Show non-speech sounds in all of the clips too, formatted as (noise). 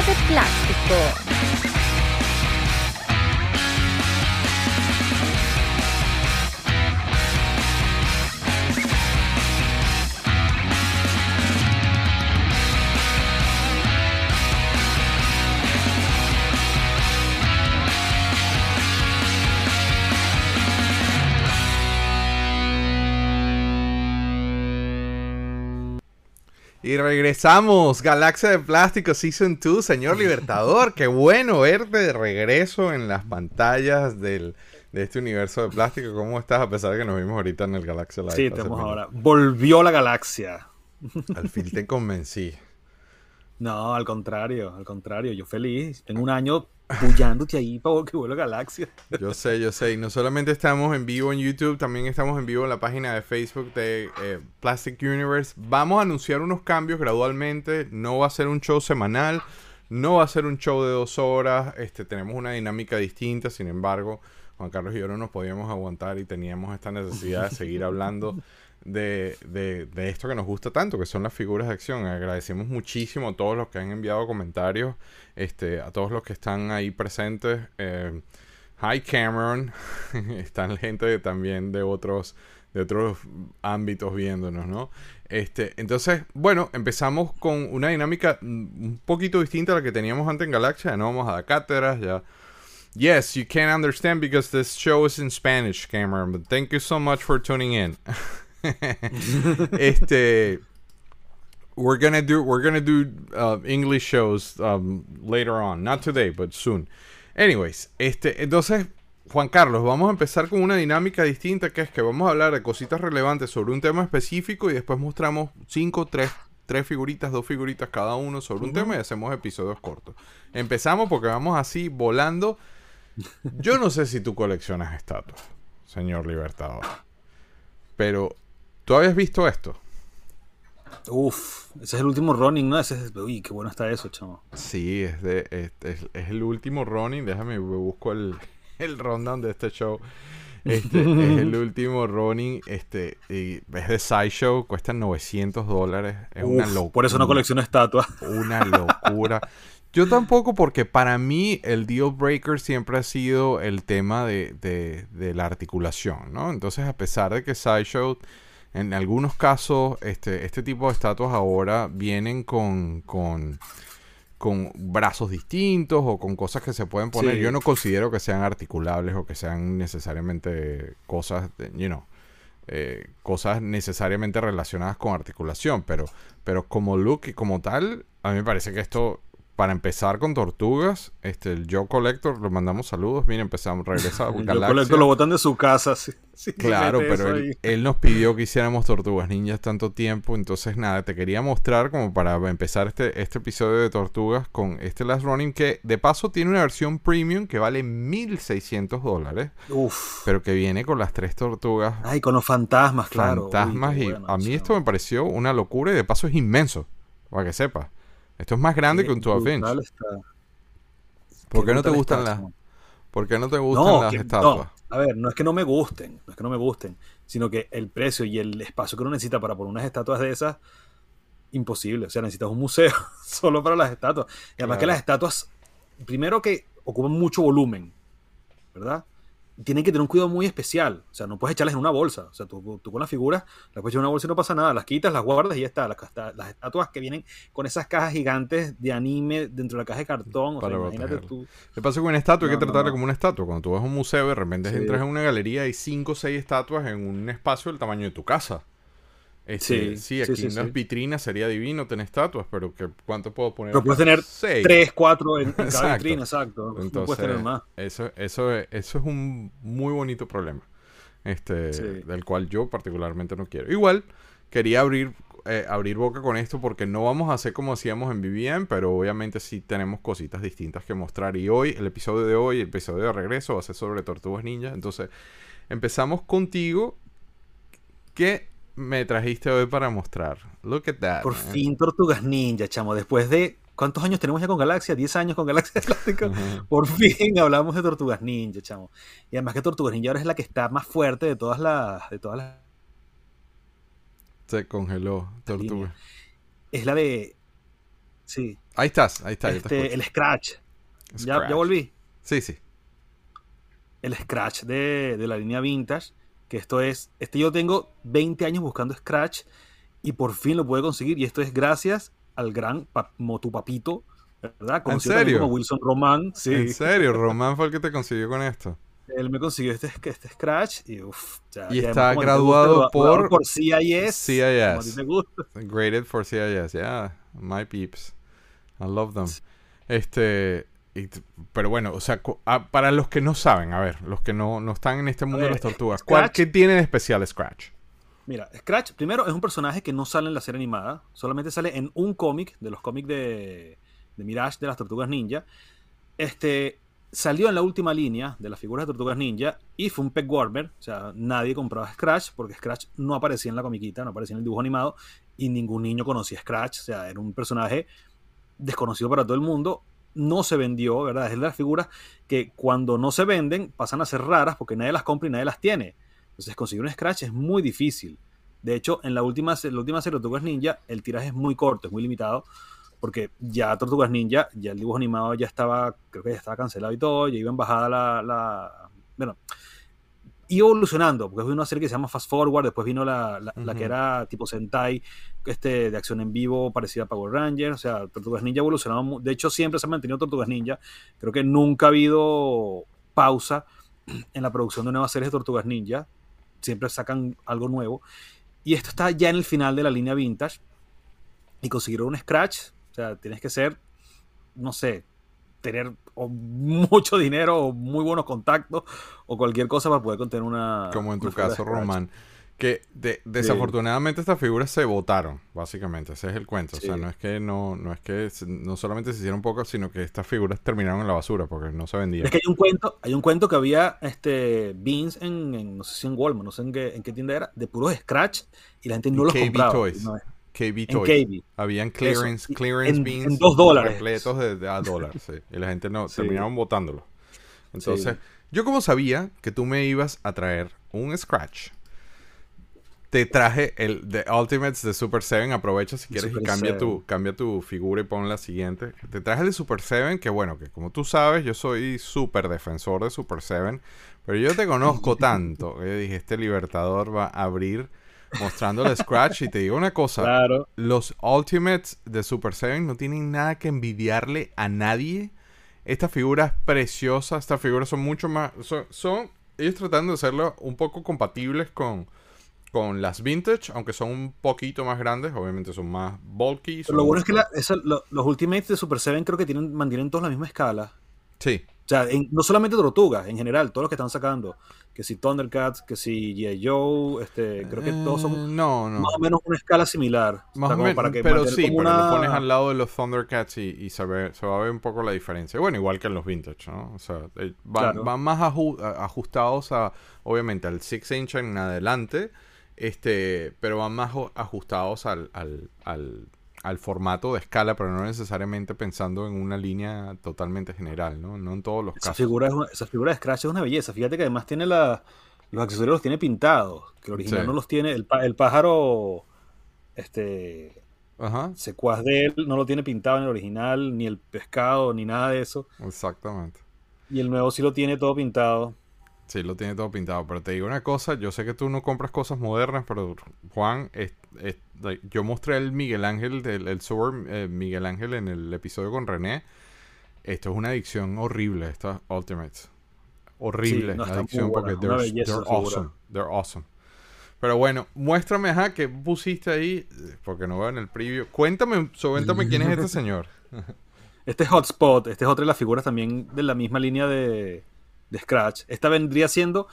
de plástico. Y regresamos, Galaxia de Plástico Season 2, señor Libertador. Qué bueno verte de regreso en las pantallas del, de este universo de plástico. ¿Cómo estás? A pesar de que nos vimos ahorita en el Galaxia Live. Sí, estamos ahora. Volvió la galaxia. Al fin te convencí. No, al contrario, al contrario. Yo feliz. Tengo un año puyándote ahí para que vuelva Galaxia. (laughs) Yo sé, yo sé. Y no solamente estamos en vivo en YouTube, también estamos en vivo en la página de Facebook de eh, Plastic Universe. Vamos a anunciar unos cambios gradualmente. No va a ser un show semanal. No va a ser un show de dos horas. Este, tenemos una dinámica distinta. Sin embargo, Juan Carlos y yo no nos podíamos aguantar y teníamos esta necesidad de seguir hablando (laughs) de, de, esto que nos gusta tanto, que son las figuras de acción. Agradecemos muchísimo a todos los que han enviado comentarios, este, a todos los que están ahí presentes. Eh, hi Cameron, (laughs) están gente también de otros, de otros ámbitos viéndonos, ¿no? Este, entonces, bueno, empezamos con una dinámica un poquito distinta a la que teníamos antes en Galaxia. No vamos a dar cátedras, ya. Yes, you can't understand because this show is in Spanish, Cameron, but thank you so much for tuning in. (laughs) (laughs) este we're gonna do we're gonna do uh, English shows um, later on, not today, but soon. Anyways, este, entonces Juan Carlos, vamos a empezar con una dinámica distinta que es que vamos a hablar de cositas relevantes sobre un tema específico y después mostramos cinco, tres, tres figuritas, dos figuritas cada uno sobre un tema y hacemos episodios cortos. Empezamos porque vamos así volando. Yo no sé si tú coleccionas estatuas, señor Libertador, pero ¿Tú habías visto esto? Uf, ese es el último running, ¿no? Ese es, uy, qué bueno está eso, chamo. Sí, es, de, es, el último running. Déjame, busco el, (laughs) el rundown de este show. Este es el (laughs) último running. Este, y es de Sideshow, cuesta 900 dólares. Es una locura. Por eso no colecciono estatuas. Una locura. Yo tampoco, porque para mí el deal breaker siempre ha sido el tema de, de, de la articulación, ¿no? Entonces, a pesar de que Sideshow en algunos casos, este, este tipo de estatuas ahora vienen con, con, brazos distintos o con cosas que se pueden poner. Yo no considero que sean articulables o que sean necesariamente cosas, you know, eh, cosas necesariamente relacionadas con articulación, pero, pero como look y como tal, a mí me parece que esto para empezar con tortugas, este, el Joe Collector, le mandamos saludos. Miren, empezamos, regresar (laughs) El Joe Collector lo botan de su casa. (laughs) claro, pero él, nos pidió que hiciéramos tortugas ninjas tanto tiempo. Entonces, nada, te quería mostrar como para empezar este, este episodio de tortugas con este Last Running, que de paso tiene una versión premium que vale 1600 dólares. Uf. Pero que viene con las tres tortugas. Ay, con los fantasmas, claro. Fantasmas. y a mí esto me pareció una locura y de paso es inmenso. Para que sepas. Esto es más grande que un 12 inch. ¿Por qué no te gustan las ¿Por qué no te gustan las estatuas? A ver, no es que no me gusten, no es que no me gusten, sino que el precio y el espacio que uno necesita para poner unas estatuas de esas imposible, o sea, necesitas un museo (laughs) solo para las estatuas. Y además que las estatuas primero que ocupan mucho volumen, ¿verdad? Tienen que tener un cuidado muy especial. O sea, no puedes echarlas en una bolsa. O sea, tú, con las figuras las puedes echar en una bolsa y no pasa nada. Las quitas, las guardas y ya está. Las, estatuas que vienen con esas cajas gigantes de anime dentro de la caja de cartón. O sea, imagínate tú. ¿Qué pasa con una estatua? Hay que tratarla como una estatua. Cuando tú vas a un museo, de repente entras en una galería y hay 5 o 6 estatuas en un espacio del tamaño de tu casa. Este, sí, aquí en las vitrinas sería divino tener estatuas, pero que ¿cuánto puedo poner? Pero puedes tener tres, cuatro en, (laughs) cada vitrina, exacto. no puedes tener más. Eso, eso, eso es un muy bonito problema. Este, del cual yo particularmente no quiero. Igual, quería abrir, eh, abrir boca con esto porque no vamos a hacer como hacíamos en Vivien, pero obviamente sí tenemos cositas distintas que mostrar. Y hoy, el episodio de hoy, el episodio de regreso, va a ser sobre Tortugas Ninja. Entonces, empezamos contigo. Que me trajiste hoy para mostrar. Look at that. Por fin Tortugas Ninja, chamo. Después de ¿Cuántos años tenemos ya con Galaxia? 10 años con Galaxia (laughs) Atlántica. Por fin hablamos de Tortugas Ninja, chamo. Y además que Tortugas Ninja ahora es la que está más fuerte de todas las. De todas las... Se congeló, Tortuga. Es la de. Sí. Ahí estás, ahí está. Este, el Scratch. Ya, ya volví. Sí, sí. El Scratch de, de la línea Vintage. Que esto es. Este yo tengo 20 años buscando Scratch. Y por fin lo pude conseguir. Y esto es gracias al gran pa- Motupapito. ¿Verdad? Conocido también serio? como Wilson Román. Sí. En serio, Román fue el que te consiguió con esto. Él me consiguió este, este Scratch. Y uff. Y está graduado por por CIS. CIS. Graded for CIS, yeah. My peeps. I love them. Este. Y pero bueno, o sea, ah, para los que no saben, a ver, los que no, no están en este mundo de las tortugas, ¿cuál, ¿qué tiene de especial Scratch? Mira, Scratch primero es un personaje que no sale en la serie animada, solamente sale en un cómic, de los cómics de, de Mirage de las Tortugas Ninja. Este salió en la última línea de las figuras de Tortugas Ninja y fue un peg warmer, o sea, nadie compraba Scratch porque Scratch no aparecía en la comiquita, no aparecía en el dibujo animado y ningún niño conocía Scratch, o sea, era un personaje desconocido para todo el mundo. No se vendió, ¿verdad? Es de las figuras que cuando no se venden pasan a ser raras porque nadie las compra y nadie las tiene. Entonces conseguir un Scratch es muy difícil. De hecho, en la última, la última serie de Tortugas Ninja, el tiraje es muy corto, es muy limitado, porque ya Tortugas Ninja, ya el dibujo animado ya estaba, creo que ya estaba cancelado y todo, ya iba en bajada la- bueno, iba evolucionando, porque vino una serie que se llama Fast Forward, después vino la, la- la que era tipo Sentai, este, de acción en vivo, parecida a Power Rangers, o sea, Tortugas Ninja evolucionaba, mu- de hecho siempre se ha mantenido Tortugas Ninja, creo que nunca ha habido pausa en la producción de nuevas series de Tortugas Ninja, siempre sacan algo nuevo. Y esto está ya en el final de la línea vintage. Y conseguir un scratch, o sea, tienes que ser, no sé, tener o mucho dinero o muy buenos contactos o cualquier cosa para poder contener una. Como en tu caso. Román. Que de- desafortunadamente estas figuras se votaron, básicamente. Ese es el cuento. O sea, no es que no, no es que no solamente se hicieron pocas, sino que estas figuras terminaron en la basura porque no se vendían. Es que hay un cuento, hay un cuento que había este beans en, en, no sé si en Walmart, no sé en qué, en qué tienda era, de puros scratch y la gente no los KB compraba. Toys. No, KB en Toys. KB. Habían clearance, Eso. Clearance en- beans en dos dólares. repletos de, de a dólar, sí. Y la gente no, Sí. terminaron botándolos. Entonces, Sí. yo como sabía que tú me ibas a traer un Scratch, te traje el de Ultimates de Super 7. Aprovecha si quieres y cambia 7. tu, cambia tu figura y pon la siguiente. Te traje el de Super 7, que bueno, que como tú sabes, yo soy súper defensor de Super 7. Pero yo te conozco (laughs) tanto. Yo dije, este Libertador va a abrir mostrando el Scratch. Y te digo una cosa Claro. los Ultimates de Super 7 no tienen nada que envidiarle a nadie. Esta figura es preciosa. Estas figuras son mucho más. Son, son ellos tratando de hacerlo un poco compatibles con, con las vintage, aunque son un poquito más grandes. Obviamente son más bulky. Pero son lo bueno es que la- lo- los Ultimates de Super 7 creo que tienen, mantienen todos la misma escala. Sí, O sea, en- no solamente Tortugas, en general, todos los que están sacando. Que si Thundercats, que si G.I. Joe, este, creo que todos Eh, son no, no. más o menos una escala similar. O sea, Más o menos, para que pero sí, pero una- lo pones al lado de los Thundercats y, y se, ve- se va a ver un poco la diferencia. Bueno, igual que en los vintage, ¿no? O sea, eh, van, Claro. van más aju- ajustados a, obviamente, al 6 inch en adelante, este, pero van más ajustados al, al, al, al formato de escala, pero no necesariamente pensando en una línea totalmente general, ¿no? No en todos los Esa casos. figura, es una- esa figura de Scratch es una belleza. Fíjate que además tiene la, los accesorios los tiene pintados. Que el original Sí. no los tiene. El, el pájaro este, Ajá, secuaz de él no lo tiene pintado en el original, ni el pescado, ni nada de eso. exactamente. Y el nuevo sí lo tiene todo pintado. Sí, lo tiene todo pintado. Pero te digo una cosa, yo sé que tú no compras cosas modernas, pero Juan, es- es- like, yo mostré el Miguel Ángel, del, el Sword eh, Miguel Ángel en el episodio con René. Esto es una adicción horrible, estas Ultimates. Horrible Sí, no, la está muy adicción buena, porque they're, belleza awesome. They're awesome. Pero bueno, muéstrame, ajá, que pusiste ahí, porque no veo en el preview. Cuéntame, cuéntame quién es este (laughs) señor. Este es Hotspot, este es otra de las figuras también de la misma línea de, de Scratch. Esta vendría siendo,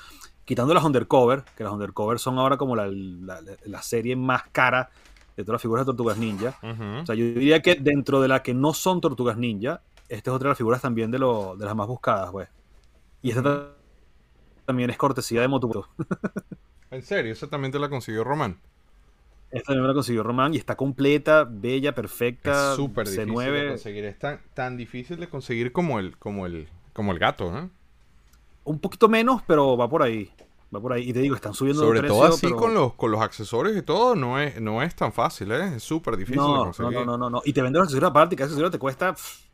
quitando las Undercover, que las Undercover son ahora como la, la- la serie más cara de todas las figuras de Tortugas Ninja. O sea, yo diría que dentro de la que no son Tortugas Ninja, esta es otra de las figuras también de, lo- de las más buscadas, pues. Y esta ta- también es cortesía de Motuto. (laughs) En serio, esa también te la consiguió Román. Esta también la consiguió Román y está completa, bella, perfecta. Súper difícil de C9. conseguir. Es tan, tan difícil de conseguir como el, como el, como el gato, ¿no? Un poquito menos, pero va por ahí. Va por ahí. Y te digo, están subiendo Sobre de todo así pero- con los, con los accesorios y todo, no es, no es tan fácil, ¿eh? Es súper difícil de No, no, conseguir. no, no, no, no. Y te venden los accesorios aparte, que ese accesorio te cuesta. pff,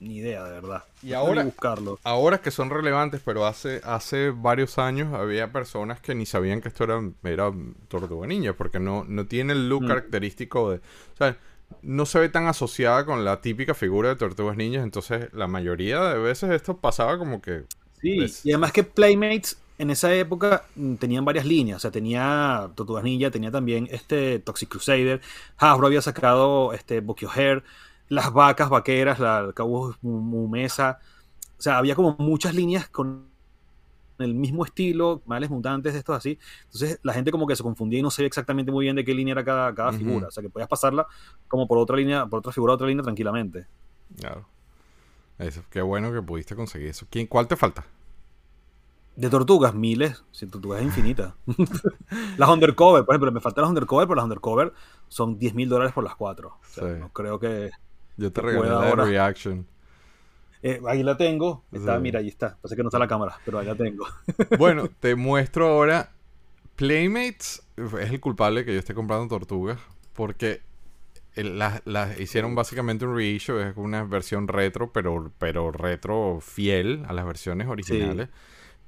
ni idea, de verdad. Y No ahora- buscarlo. Ahora que son relevantes, pero hace, hace varios años había personas que ni sabían que esto era, era Tortuga Ninja, porque no, no tiene el look Mm. característico de... O sea, no se ve tan asociada con la típica figura de Tortugas Ninjas, entonces la mayoría de veces esto pasaba como que... Sí, Pues- y además que Playmates en esa época mm, tenían varias líneas. O sea, tenía Tortugas Ninja, tenía también este Toxic Crusader. Hasbro había sacado este Bokyo Hair, las vacas vaqueras, la Cabo Mumesa. O sea, había como muchas líneas con el mismo estilo, males mutantes de estos así. Entonces la gente como que se confundía y no sabía exactamente muy bien de qué línea era cada, cada figura. O sea, que podías pasarla como por otra línea, por otra figura a otra línea tranquilamente. Claro. Eso, qué bueno que pudiste conseguir eso. ¿Quién, ¿Cuál te falta? De tortugas, miles. Si tortugas es infinita. (laughs) las undercover, por ejemplo, me faltan las undercover, pero las undercover son 10 mil dólares por las cuatro. O sea, Sí. no creo que. Yo te regalé la ahora. Reaction. Eh, ahí la tengo. Está, Sí. mira, ahí está. Pasa que no está la cámara, pero ahí la tengo. (laughs) Bueno, te muestro ahora. Playmates es el culpable que yo esté comprando tortugas. Porque las las hicieron básicamente un reissue. Es una versión retro, pero, pero retro fiel a las versiones originales.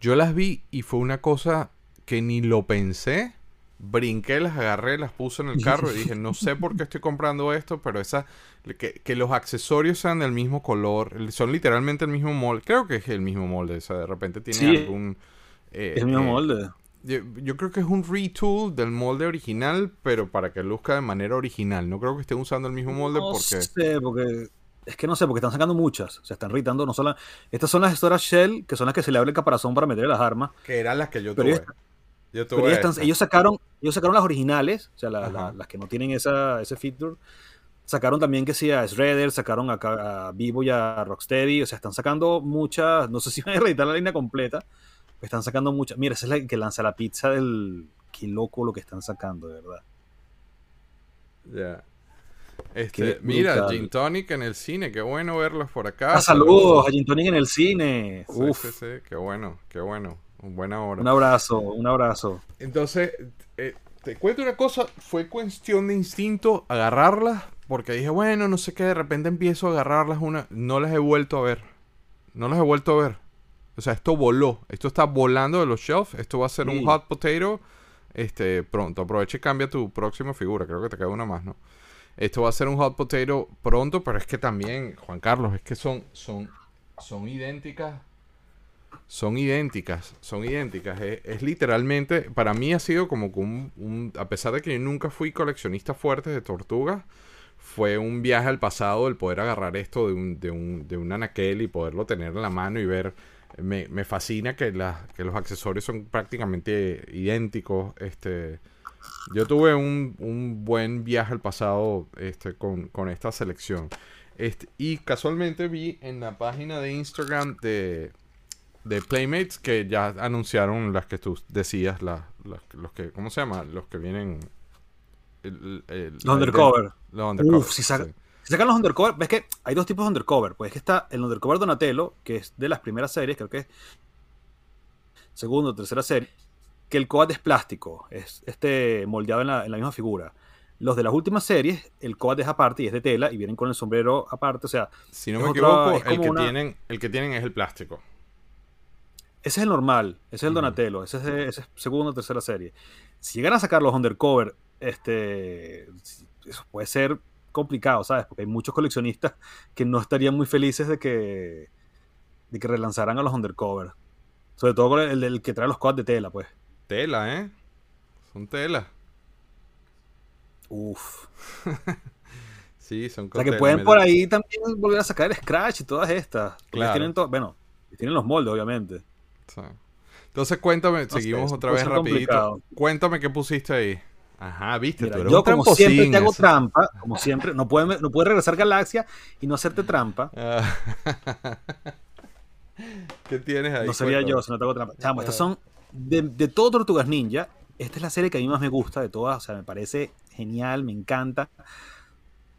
Yo las vi y fue una cosa que ni lo pensé. Brinqué, las agarré, las puse en el carro y dije, no sé por qué estoy comprando esto, pero esa, que, que los accesorios sean del mismo color, son literalmente el mismo molde. Creo que es el mismo molde, o sea, de repente tiene Sí. algún... eh, es el mismo eh, molde. Yo, yo creo que es un retool del molde original, pero para que luzca de manera original. No creo que estén usando el mismo molde no porque... sé, porque. Es que no sé, porque están sacando muchas. O sea, están irritando no solo. Estas son las Storage Shell, que son las que se le abre el caparazón para meter las armas. Que eran las que yo Pero tuve. Yo Pero tuve ellas están- ellos sacaron ellos sacaron las originales, o sea, la- las que no tienen esa, ese feature. Sacaron también que sí a Shredder, sacaron a, a Vivo y a Rocksteady, o sea, están sacando muchas, no sé si van a reeditar la línea completa, están sacando muchas. Mira, esa es la que lanza la pizza del... Qué loco lo que están sacando, de verdad. Ya. Este, mira. Gin Tonic en el cine, qué bueno verlos por acá. Ah, saludos a Gin Tonic en el cine. Sí, Uf, sí, sí, qué bueno, qué bueno. Buena hora. un abrazo, un abrazo. Entonces, eh, te cuento una cosa, fue cuestión de instinto agarrarlas, porque dije, bueno, no sé qué, de repente empiezo a agarrarlas una, no las he vuelto a ver, no las he vuelto a ver. O sea, esto voló, esto está volando de los shelves, esto va a ser Sí. un hot potato, este, pronto, aprovecha y cambia tu próxima figura, creo que te queda una más, ¿no? Esto va a ser un hot potato pronto, pero es que también, Juan Carlos, es que son, son, son idénticas son idénticas, son idénticas. Es, es literalmente, para mí ha sido como que un, un- a pesar de que yo nunca fui coleccionista fuerte de tortugas, fue un viaje al pasado el poder agarrar esto de un, de un, de un anaquel y poderlo tener en la mano y ver. Me, me fascina que, la- que los accesorios son prácticamente idénticos. Este, yo tuve un, un buen viaje al pasado este, con, con esta selección. Este, y casualmente vi en la página de Instagram de, de Playmates que ya anunciaron las que tú decías, las, las- los que, ¿cómo se llama? Los que vienen... el- el- Los undercover. Los undercover. Uf, si saca- sí. Si sacan los undercover, ves que hay dos tipos de undercover. Pues es que está el undercover Donatello, que es de las primeras series, creo que es segunda o tercera serie, que el coat es plástico, es este moldeado en la, en la misma figura. Los de las últimas series, el coat es aparte y es de tela y vienen con el sombrero aparte. O sea, Si no me otra- equivoco, el que, una- tienen, el que tienen es el plástico. ese es el normal, ese es el Ujú. Donatello, ese es, de- ese es segunda o tercera serie. Si llegan a sacar los undercover, este, eso puede ser complicado, ¿sabes? Porque hay muchos coleccionistas que no estarían muy felices de que, de que relanzaran a los undercover. Sobre todo con el, el que trae los coats de tela, pues. Tela, ¿eh? Son tela. Uf. (laughs) Sí, son O sea que pueden por ahí también volver a sacar el Scratch y todas estas. Claro. Tienen bueno, tienen los moldes, obviamente. Sí. Entonces cuéntame, seguimos otra vez rapidito. complicado. Cuéntame qué pusiste ahí. Ajá, viste, Mira, tú eres yo un como siempre te hago eso- trampa, como siempre, no puede, no puede regresar Galaxia y no hacerte trampa. Ah. (laughs) ¿Qué tienes ahí? No sería yo si no te hago trampa. Chamo, estas son de, de todo Tortugas Ninja. Esta es la serie que a mí más me gusta de todas. O sea, me parece genial, me encanta.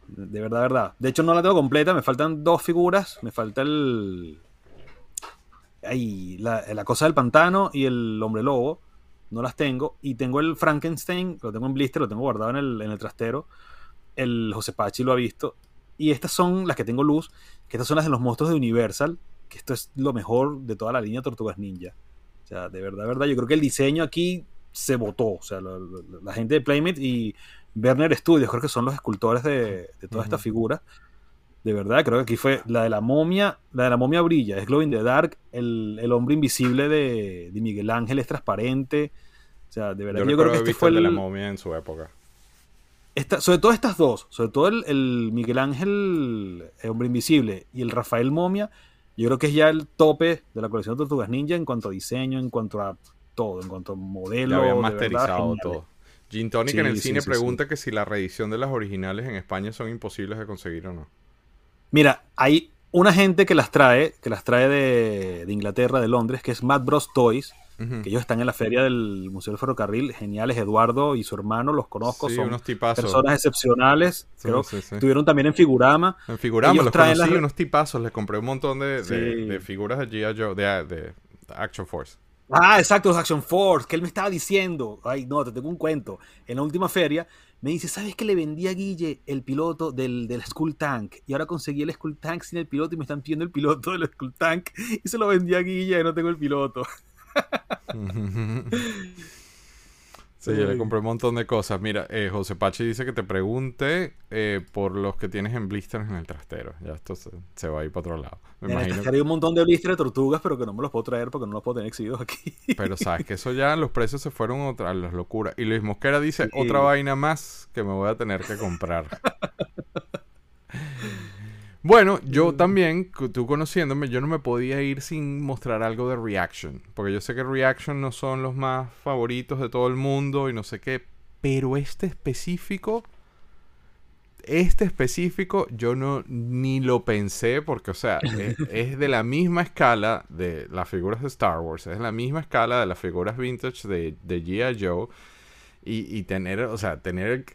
De verdad, verdad. De hecho, no la tengo completa. Me faltan dos figuras. Me falta el. Ay, la, la cosa del pantano y el hombre lobo. No las tengo. Y tengo el Frankenstein, lo tengo en blister, lo tengo guardado en el, en el trastero. El José Pachi lo ha visto. Y estas son las que tengo luz, que estas son las de los monstruos de Universal, que esto es lo mejor de toda la línea Tortugas Ninja. O sea, de verdad, de verdad, yo creo que el diseño aquí se votó. O sea, la, la- la gente de Playmate y Werner Studios, creo que son los escultores de, de todas estas Ujú. figuras. De verdad, creo que aquí fue la de la momia, la de la momia brilla, es Glow in the Dark, el, el hombre invisible de, de Miguel Ángel es transparente. O sea, de verdad, Yo yo creo que este fue el de la momia en su época. esta- sobre todo estas dos, sobre todo el, el Miguel Ángel el Hombre Invisible y el Rafael Momia, yo creo que es ya el tope de la colección de Tortugas Ninja en cuanto a diseño, en cuanto a todo, en cuanto a modelo. Ya habían verdad, masterizado todo. Gin Tonic Sí, en el sí, cine sí, pregunta que si la reedición de las originales en España son imposibles de conseguir o no. Mira, hay una gente que las trae, que las trae de, de Inglaterra, de Londres, que es Mad Bros Toys, que ellos están en la feria del Museo del Ferrocarril, geniales, Eduardo y su hermano, los conozco, Sí, son unos tipazos. personas excepcionales, Sí, creo, sí, estuvieron también en Figurama, En Figurama ellos los traen conocí, las- unos tipazos. Les compré un montón de, de- Sí. de figuras de G.I. Joe, de, de Action Force. Ah, exacto, los Action Force, que él me estaba diciendo. Ay, no, te tengo un cuento. En la última feria me dice, ¿sabes que le vendí a Guille el piloto del, del Skull Tank? Y ahora conseguí el Skull Tank sin el piloto y me están pidiendo el piloto del Skull Tank. (laughs) Y se lo vendí a Guille y no tengo el piloto. Sí, yo le compré un montón de cosas. Mira, eh, José Pachi dice que te pregunte eh, por los que tienes en blisters en el trastero. Ya esto se, se va a ir para otro lado. Me En el imagino. trastero hay un montón de blisters de tortugas, pero que no me los puedo traer porque no los puedo tener exhibidos aquí. Pero sabes que eso ya los precios se fueron otra, a las locuras. Y Luis Mosquera dice Sí. otra vaina más que me voy a tener que comprar. (laughs) Bueno, yo también, cu- tú conociéndome, yo no me podía ir sin mostrar algo de Reaction. Porque yo sé que Reaction no son los más favoritos de todo el mundo y no sé qué. Pero este específico, este específico, yo no ni lo pensé porque, o sea, es, (laughs) es de la misma escala de las figuras de Star Wars, es la misma escala de las figuras vintage de, de G.I. Joe. Y, y tener, o sea, tener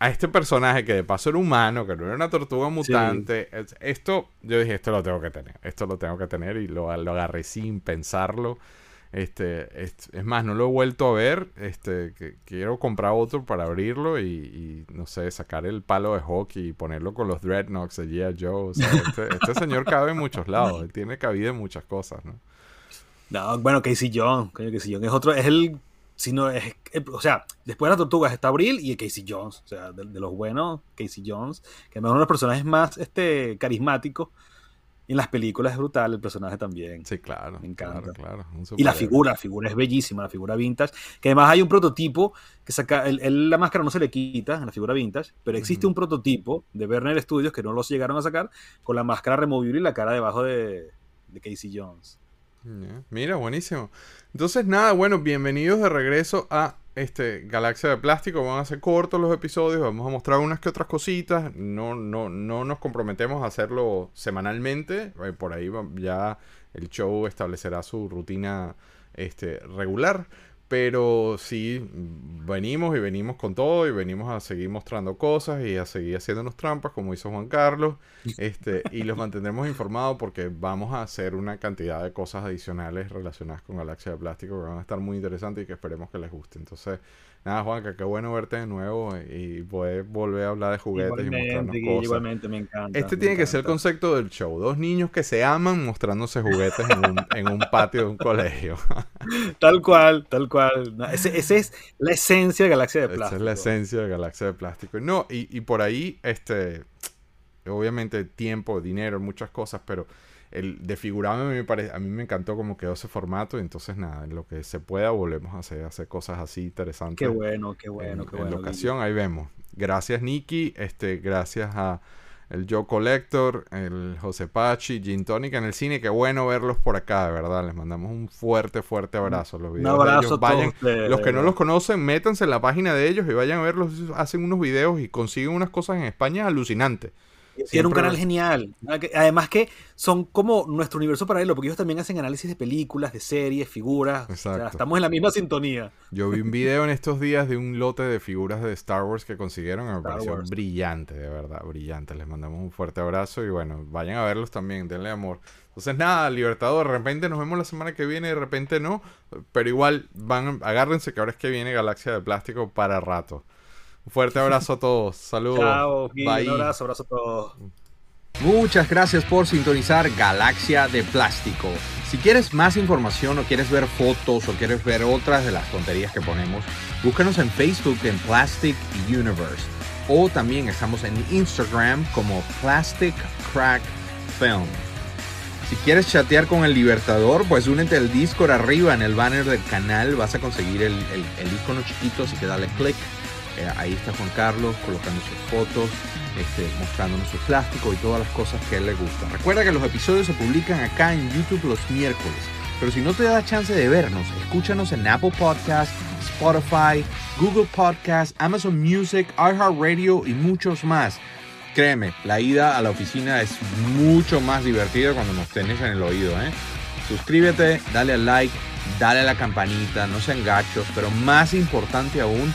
a este personaje que de paso era humano, que no era una tortuga mutante. es- Esto, yo dije, esto lo tengo que tener. Esto lo tengo que tener y lo, lo agarré sin pensarlo. Este, es, es más, no lo he vuelto a ver. Este, que, quiero comprar otro para abrirlo y, y, no sé, sacar el palo de hockey y ponerlo con los dreadnoughts de G.I. Joe. O sea, este, (laughs) este señor cabe en muchos lados. Tiene cabida en muchas cosas, ¿no? No, bueno, Casey. Coño, Casey Jones es otro, es el. Si no, es, eh, o sea, después de las tortugas está Abril y el Casey Jones. O sea, de, de los buenos, Casey Jones, que es uno de los personajes más este, carismáticos. En las películas es brutal el personaje también. Sí, claro. Me encanta. Claro, Y la figura, la figura es bellísima, la figura vintage. Que además hay un prototipo que saca. él la máscara no se le quita en la figura vintage, pero existe un prototipo de Werner Studios que no los llegaron a sacar con la máscara removible y la cara debajo de, de Casey Jones. Mira, buenísimo. Entonces, nada, bueno, bienvenidos de regreso a este Galaxia de Plástico. Van a ser cortos los episodios, vamos a mostrar unas que otras cositas. No, no, no nos comprometemos a hacerlo semanalmente. Eh, Por ahí ya el show establecerá su rutina este, regular. Pero sí, mm, venimos y venimos con todo y venimos a seguir mostrando cosas y a seguir haciéndonos trampas como hizo Juan Carlos. (laughs) Este, y los mantendremos informados porque vamos a hacer una cantidad de cosas adicionales relacionadas con Galaxia de Plástico que van a estar muy interesantes y que esperemos que les guste. Entonces, nada, Juanca, qué bueno verte de nuevo y poder volver a hablar de juguetes y mostrarnos cosas. igualmente, me encanta. Este me tiene que ser el concepto del show. Dos niños que se aman mostrándose juguetes en un, en un patio de un colegio. (laughs) Tal cual, tal cual. No, ese es la esencia de Galaxia de Esa Plástico. es la esencia de Galaxia de Plástico. No, y, y por ahí, este, obviamente tiempo, dinero, muchas cosas, pero el de figurarme a mí me parece, a mí me encantó como quedó ese formato y entonces nada, en lo que se pueda volvemos a hacer, hacer cosas así interesantes. Qué bueno, qué bueno, en, qué en bueno. la ocasión, ahí vemos. Gracias Nicky, este, gracias a el Joe Collector, el José Pachi, Gin Tonic en el cine, qué bueno verlos por acá, de verdad. Les mandamos un fuerte, fuerte abrazo. Los Un videos de abrazo a todos los que no los conocen, métanse en la página de ellos y vayan a verlos. Hacen unos videos y consiguen unas cosas en España alucinantes. Tiene un canal genial. Además que son como nuestro universo paralelo, porque ellos también hacen análisis de películas, de series, figuras. O sea, estamos en la misma sintonía. Yo vi un video en estos días de un lote de figuras de Star Wars que consiguieron. Me pareció brillante, de verdad, brillante. Les mandamos un fuerte abrazo y bueno, vayan a verlos también, denle amor. Entonces nada, Libertador, de repente nos vemos la semana que viene, de repente no, pero igual van, agárrense que ahora es que viene Galaxia de Plástico para rato. Un fuerte abrazo a todos. Saludos. Chao, un abrazo, abrazo a todos. Muchas gracias por sintonizar Galaxia de Plástico. Si quieres más información o quieres ver fotos o quieres ver otras de las tonterías que ponemos, búscanos en Facebook en Plastic Universe. O también estamos en Instagram como Plastic Crack Film. Si quieres chatear con el Libertador, pues únete al Discord arriba en el banner del canal. Vas a conseguir el, el icono chiquito, así que dale click eh, ahí está Juan Carlos colocando sus fotos, este, mostrándonos su plástico y todas las cosas que a él le gustan. Recuerda que los episodios se publican acá en YouTube los miércoles. Pero si no te da chance de vernos, escúchanos en Apple Podcasts, Spotify, Google Podcasts, Amazon Music, iHeartRadio y muchos más. Créeme, la ida a la oficina es mucho más divertida cuando nos tenés en el oído. ¿eh? Suscríbete, dale al like, dale a la campanita, no sean gachos, pero más importante aún,